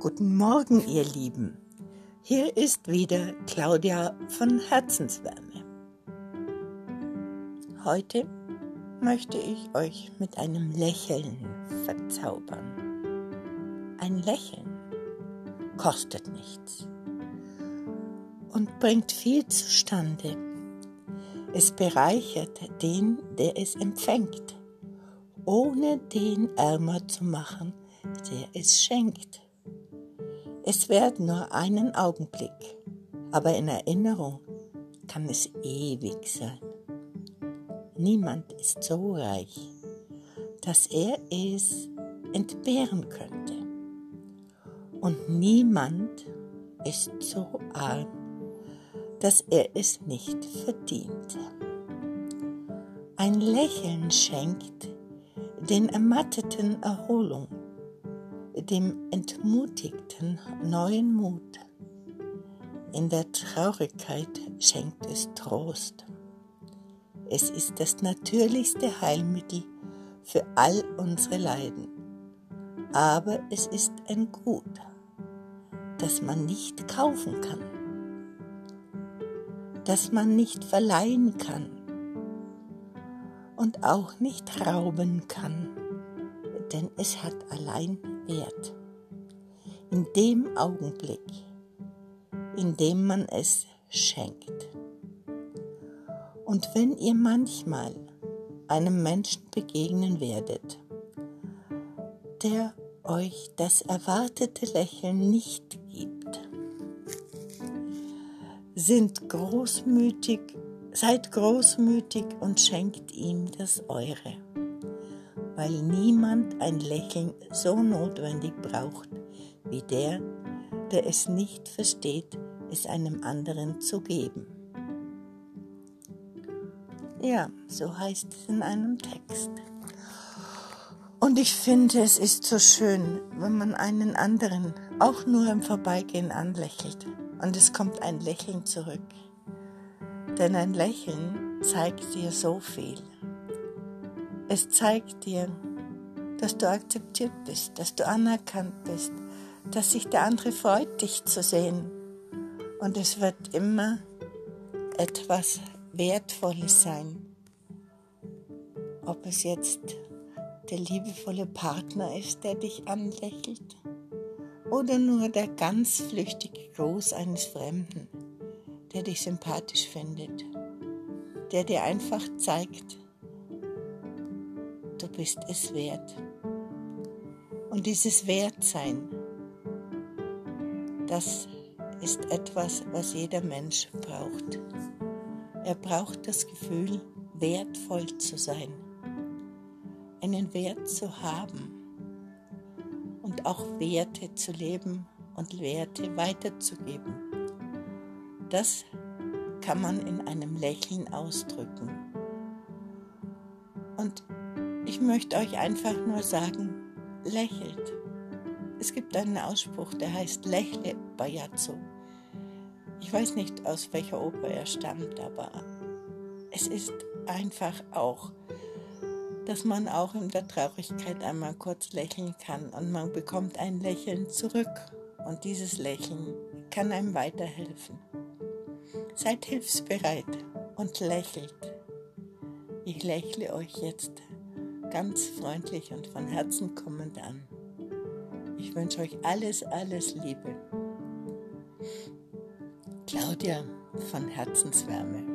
Guten Morgen, ihr Lieben. Hier ist wieder Claudia von Herzenswärme. Heute möchte ich euch mit einem Lächeln verzaubern. Ein Lächeln kostet nichts und bringt viel zustande. Es bereichert den, der es empfängt, ohne den ärmer zu machen, der es schenkt. Es währt nur einen Augenblick, aber in Erinnerung kann es ewig sein. Niemand ist so reich, dass er es entbehren könnte. Und niemand ist so arm, dass er es nicht verdient. Ein Lächeln schenkt den Ermatteten Erholung dem Entmutigten neuen Mut. In der Traurigkeit schenkt es Trost. Es ist das natürlichste Heilmittel für all unsere Leiden. Aber es ist ein Gut, das man nicht kaufen kann, das man nicht verleihen kann und auch nicht rauben kann, denn es hat allein Wert. In dem Augenblick, in dem man es schenkt. Und wenn ihr manchmal einem Menschen begegnen werdet, der euch das erwartete Lächeln nicht gibt, sind großmütig, seid großmütig und schenkt ihm das eure weil niemand ein Lächeln so notwendig braucht wie der, der es nicht versteht, es einem anderen zu geben. Ja, so heißt es in einem Text. Und ich finde, es ist so schön, wenn man einen anderen auch nur im Vorbeigehen anlächelt und es kommt ein Lächeln zurück. Denn ein Lächeln zeigt dir so viel. Es zeigt dir, dass du akzeptiert bist, dass du anerkannt bist, dass sich der andere freut, dich zu sehen. Und es wird immer etwas Wertvolles sein. Ob es jetzt der liebevolle Partner ist, der dich anlächelt, oder nur der ganz flüchtige Gruß eines Fremden, der dich sympathisch findet, der dir einfach zeigt, bist es wert. Und dieses Wertsein, das ist etwas, was jeder Mensch braucht. Er braucht das Gefühl, wertvoll zu sein, einen Wert zu haben und auch Werte zu leben und Werte weiterzugeben. Das kann man in einem Lächeln ausdrücken. Und ich möchte euch einfach nur sagen, lächelt. Es gibt einen Ausspruch, der heißt Lächle Bajazzo. Ich weiß nicht, aus welcher Oper er stammt, aber es ist einfach auch, dass man auch in der Traurigkeit einmal kurz lächeln kann und man bekommt ein Lächeln zurück. Und dieses Lächeln kann einem weiterhelfen. Seid hilfsbereit und lächelt. Ich lächle euch jetzt ganz freundlich und von Herzen kommend an. Ich wünsche euch alles, alles Liebe. Claudia von Herzenswärme.